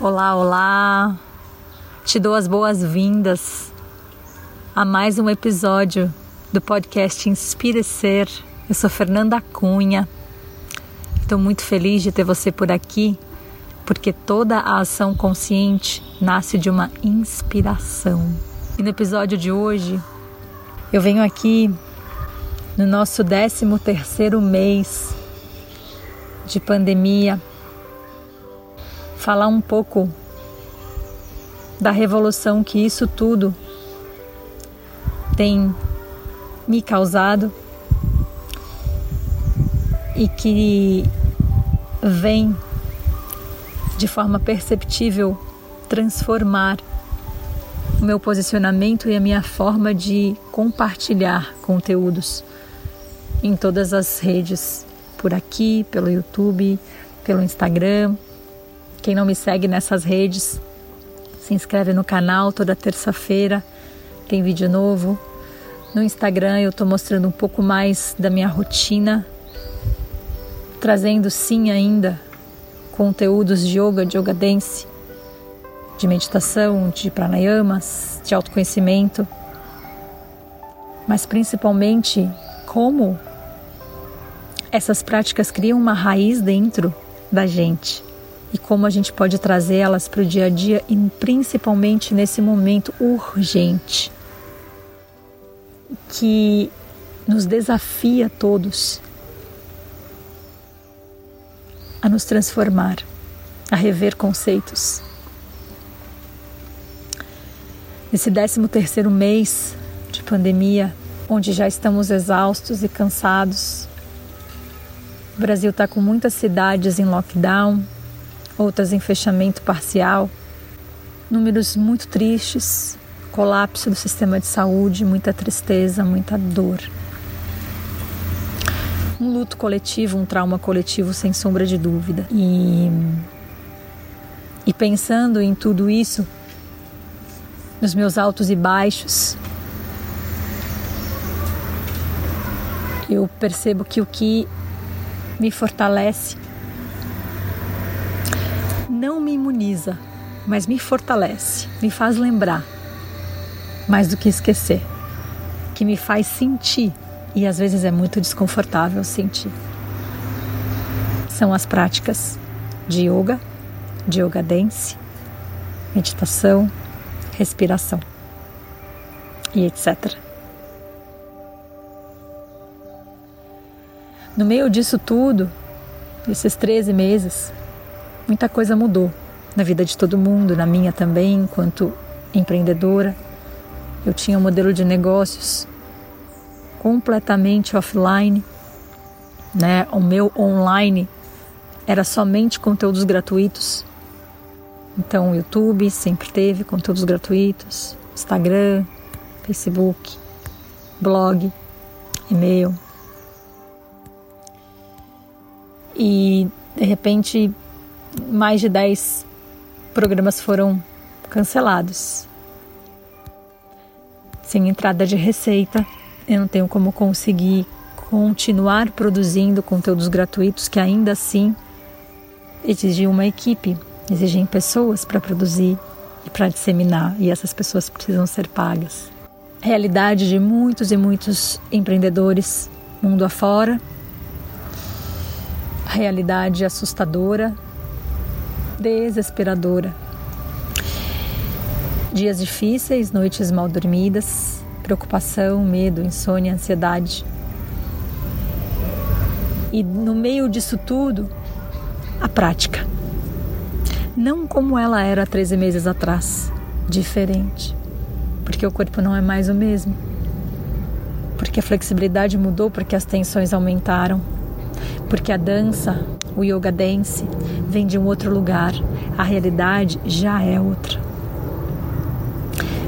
Olá, olá! Te dou as boas-vindas a mais um episódio do podcast Inspire Ser. Eu sou Fernanda Cunha. Estou muito feliz de ter você por aqui, porque toda a ação consciente nasce de uma inspiração. E no episódio de hoje, eu venho aqui no nosso 13 terceiro mês de pandemia falar um pouco da revolução que isso tudo tem me causado e que vem de forma perceptível transformar o meu posicionamento e a minha forma de compartilhar conteúdos em todas as redes, por aqui, pelo YouTube, pelo Instagram, quem não me segue nessas redes, se inscreve no canal toda terça-feira, tem vídeo novo. No Instagram eu estou mostrando um pouco mais da minha rotina, trazendo sim ainda conteúdos de yoga, de yoga dance, de meditação, de pranayamas, de autoconhecimento, mas principalmente como essas práticas criam uma raiz dentro da gente e como a gente pode trazer elas para o dia a dia e principalmente nesse momento urgente que nos desafia todos a nos transformar, a rever conceitos. Nesse 13 terceiro mês de pandemia, onde já estamos exaustos e cansados, o Brasil está com muitas cidades em lockdown, outras em fechamento parcial, números muito tristes, colapso do sistema de saúde, muita tristeza, muita dor. Um luto coletivo, um trauma coletivo, sem sombra de dúvida. E, e pensando em tudo isso, nos meus altos e baixos, eu percebo que o que me fortalece não me imuniza, mas me fortalece, me faz lembrar, mais do que esquecer, que me faz sentir, e às vezes é muito desconfortável sentir. São as práticas de yoga, de yoga dance, meditação, respiração e etc. No meio disso tudo, esses 13 meses, muita coisa mudou na vida de todo mundo, na minha também, enquanto empreendedora. Eu tinha um modelo de negócios completamente offline, né? O meu online era somente conteúdos gratuitos. Então, o YouTube sempre teve conteúdos gratuitos, Instagram, Facebook, blog, e-mail. E de repente mais de 10 programas foram cancelados. Sem entrada de receita, eu não tenho como conseguir continuar produzindo conteúdos gratuitos que ainda assim exigem uma equipe, exigem pessoas para produzir e para disseminar, e essas pessoas precisam ser pagas. Realidade de muitos e muitos empreendedores mundo afora. Realidade assustadora desesperadora. Dias difíceis, noites mal dormidas, preocupação, medo, insônia, ansiedade. E no meio disso tudo, a prática. Não como ela era 13 meses atrás, diferente. Porque o corpo não é mais o mesmo. Porque a flexibilidade mudou, porque as tensões aumentaram. Porque a dança o yoga dance vem de um outro lugar, a realidade já é outra.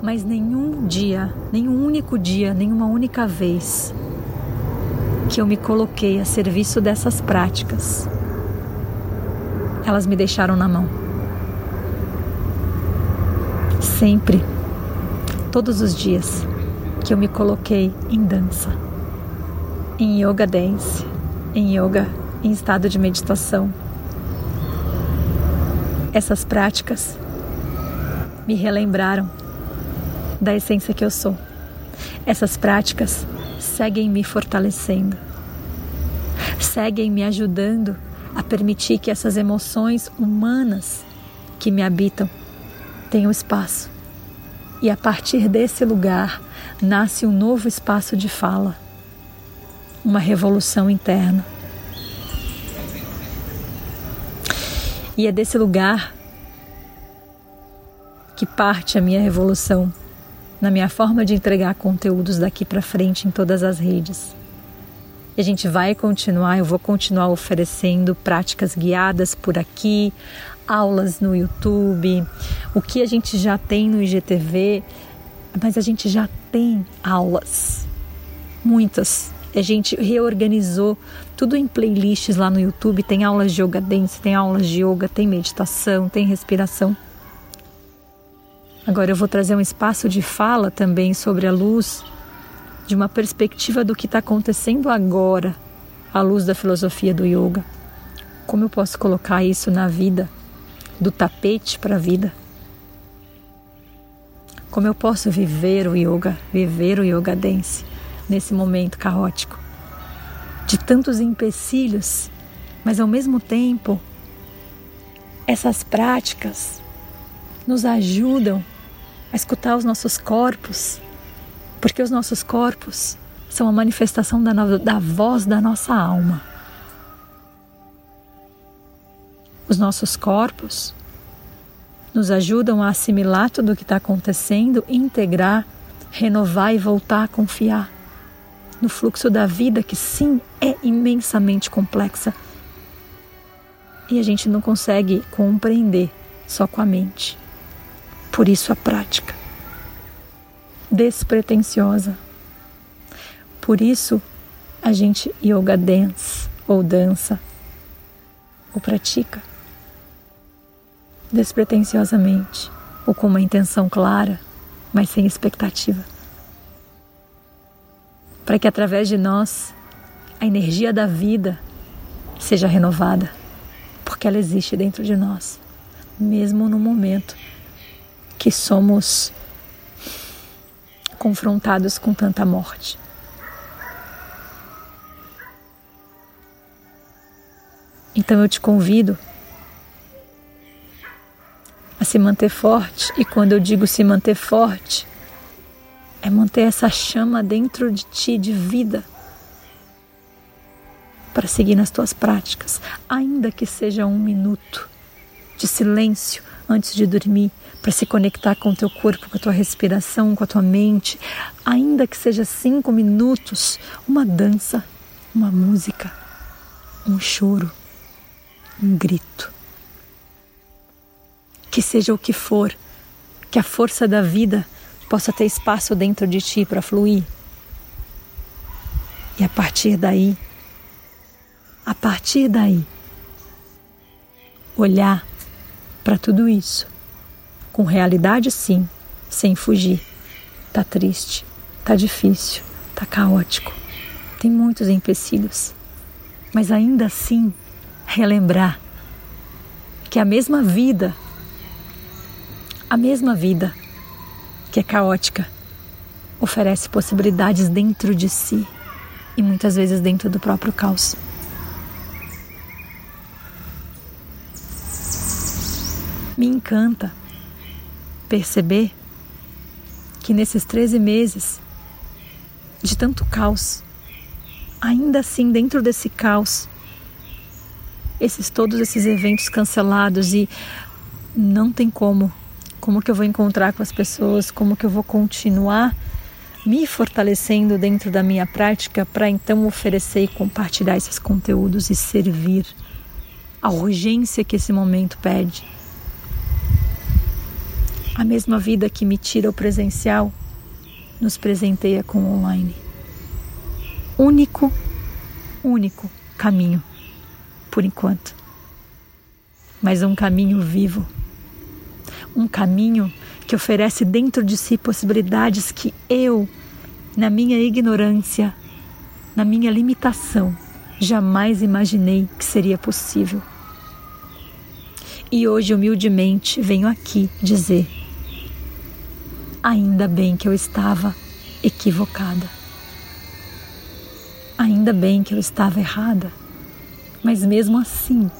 Mas nenhum dia, nenhum único dia, nenhuma única vez que eu me coloquei a serviço dessas práticas, elas me deixaram na mão. Sempre, todos os dias que eu me coloquei em dança, em yoga dance, em yoga em estado de meditação. Essas práticas me relembraram da essência que eu sou. Essas práticas seguem me fortalecendo, seguem me ajudando a permitir que essas emoções humanas que me habitam tenham espaço. E a partir desse lugar nasce um novo espaço de fala, uma revolução interna. E é desse lugar que parte a minha revolução na minha forma de entregar conteúdos daqui para frente em todas as redes. E a gente vai continuar, eu vou continuar oferecendo práticas guiadas por aqui, aulas no YouTube, o que a gente já tem no IGTV, mas a gente já tem aulas, muitas. A gente reorganizou tudo em playlists lá no YouTube. Tem aulas de yoga dance, tem aulas de yoga, tem meditação, tem respiração. Agora eu vou trazer um espaço de fala também sobre a luz de uma perspectiva do que está acontecendo agora, à luz da filosofia do yoga. Como eu posso colocar isso na vida, do tapete para a vida? Como eu posso viver o yoga, viver o yoga dance nesse momento caótico? De tantos empecilhos, mas ao mesmo tempo, essas práticas nos ajudam a escutar os nossos corpos, porque os nossos corpos são a manifestação da, da voz da nossa alma. Os nossos corpos nos ajudam a assimilar tudo o que está acontecendo, integrar, renovar e voltar a confiar no fluxo da vida que sim é imensamente complexa e a gente não consegue compreender só com a mente. Por isso a prática despretensiosa. Por isso a gente yoga dance ou dança ou pratica despretensiosamente ou com uma intenção clara, mas sem expectativa. Para que através de nós a energia da vida seja renovada, porque ela existe dentro de nós, mesmo no momento que somos confrontados com tanta morte. Então eu te convido a se manter forte, e quando eu digo se manter forte, é manter essa chama dentro de ti de vida para seguir nas tuas práticas, ainda que seja um minuto de silêncio antes de dormir, para se conectar com o teu corpo, com a tua respiração, com a tua mente, ainda que seja cinco minutos, uma dança, uma música, um choro, um grito. Que seja o que for, que a força da vida possa ter espaço dentro de ti para fluir. E a partir daí, a partir daí, olhar para tudo isso. Com realidade, sim, sem fugir. Tá triste, tá difícil, tá caótico, tem muitos empecilhos. Mas ainda assim, relembrar que a mesma vida, a mesma vida que é caótica, oferece possibilidades dentro de si e muitas vezes dentro do próprio caos. Me encanta perceber que nesses 13 meses de tanto caos, ainda assim dentro desse caos, esses todos esses eventos cancelados e não tem como, como que eu vou encontrar com as pessoas, como que eu vou continuar me fortalecendo dentro da minha prática para então oferecer e compartilhar esses conteúdos e servir a urgência que esse momento pede a mesma vida que me tira o presencial nos presenteia com o online. Único, único caminho, por enquanto. Mas um caminho vivo. Um caminho que oferece dentro de si possibilidades que eu, na minha ignorância, na minha limitação, jamais imaginei que seria possível. E hoje, humildemente, venho aqui dizer: ainda bem que eu estava equivocada. Ainda bem que eu estava errada. Mas mesmo assim,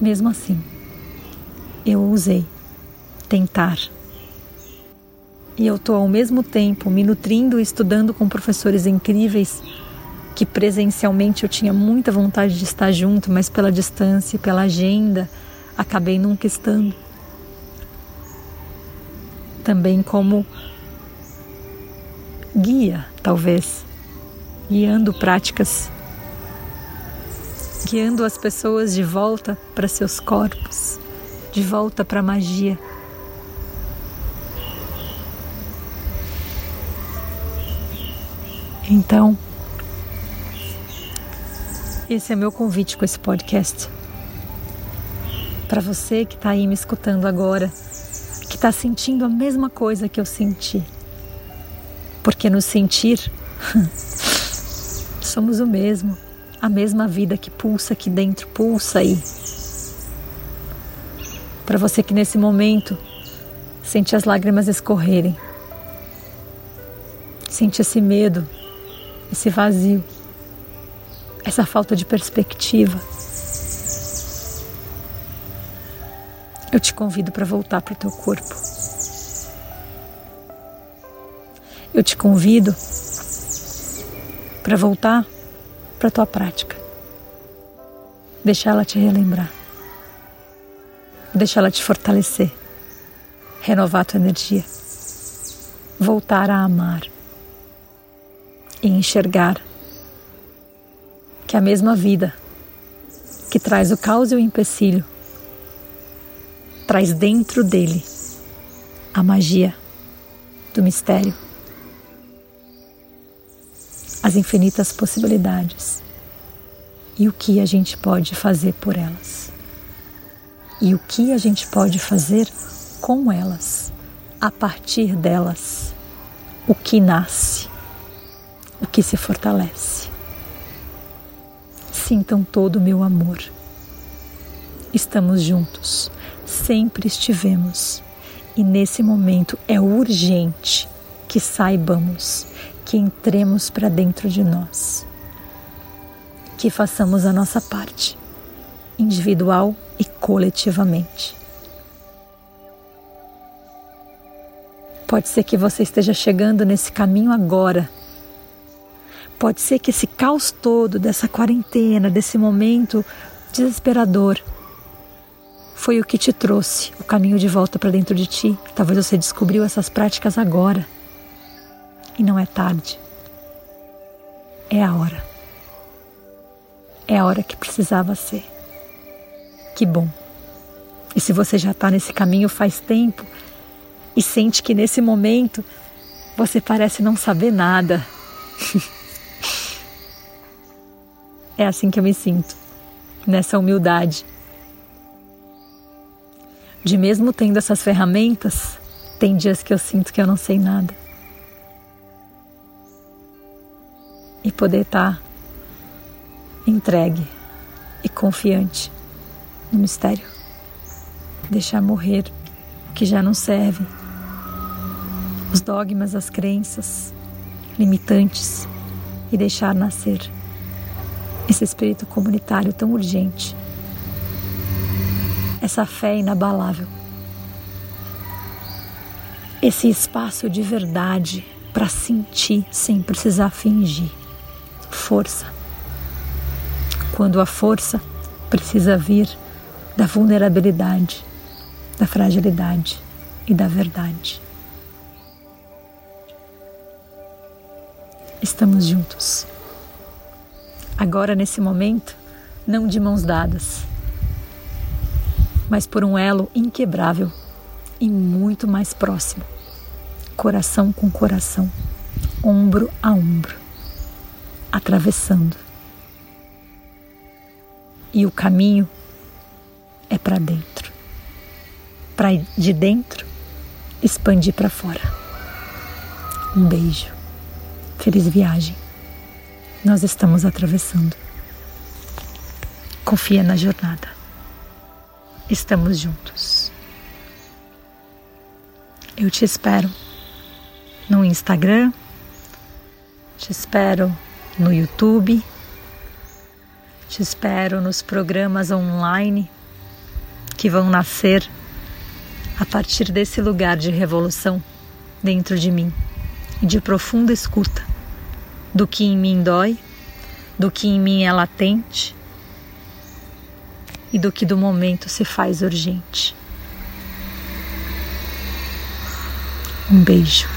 mesmo assim, eu ousei tentar. E eu estou ao mesmo tempo me nutrindo e estudando com professores incríveis que presencialmente eu tinha muita vontade de estar junto, mas pela distância e pela agenda acabei nunca estando. Também como guia, talvez, guiando práticas, guiando as pessoas de volta para seus corpos, de volta para a magia. Então, esse é meu convite com esse podcast. Para você que está aí me escutando agora, que está sentindo a mesma coisa que eu senti. Porque no sentir, somos o mesmo, a mesma vida que pulsa aqui dentro, pulsa aí. Para você que nesse momento sente as lágrimas escorrerem, sente esse medo, esse vazio essa falta de perspectiva. Eu te convido para voltar para o teu corpo. Eu te convido para voltar para a tua prática. Deixar ela te relembrar. Deixar ela te fortalecer. Renovar tua energia. Voltar a amar. E enxergar que a mesma vida que traz o caos e o empecilho traz dentro dele a magia do mistério, as infinitas possibilidades e o que a gente pode fazer por elas e o que a gente pode fazer com elas, a partir delas, o que nasce, o que se fortalece? Sintam todo o meu amor. Estamos juntos, sempre estivemos, e nesse momento é urgente que saibamos, que entremos para dentro de nós, que façamos a nossa parte, individual e coletivamente. Pode ser que você esteja chegando nesse caminho agora Pode ser que esse caos todo dessa quarentena, desse momento desesperador, foi o que te trouxe o caminho de volta para dentro de ti. Talvez você descobriu essas práticas agora. E não é tarde. É a hora. É a hora que precisava ser. Que bom. E se você já está nesse caminho faz tempo e sente que nesse momento você parece não saber nada, É assim que eu me sinto, nessa humildade. De mesmo tendo essas ferramentas, tem dias que eu sinto que eu não sei nada. E poder estar entregue e confiante no mistério. Deixar morrer o que já não serve. Os dogmas, as crenças limitantes e deixar nascer esse espírito comunitário tão urgente, essa fé inabalável, esse espaço de verdade para sentir sem precisar fingir, força. Quando a força precisa vir da vulnerabilidade, da fragilidade e da verdade. Estamos juntos agora nesse momento, não de mãos dadas, mas por um elo inquebrável e muito mais próximo, coração com coração, ombro a ombro, atravessando. E o caminho para dentro, para de dentro expandir para fora. Um beijo. Feliz viagem nós estamos atravessando. Confia na jornada. estamos juntos. Eu te espero no Instagram, te espero no YouTube, te espero nos programas online que vão nascer a partir desse lugar de revolução dentro de mim e de profunda escuta do que em mim dói, do que em mim é latente e do que do momento se faz urgente. Um beijo.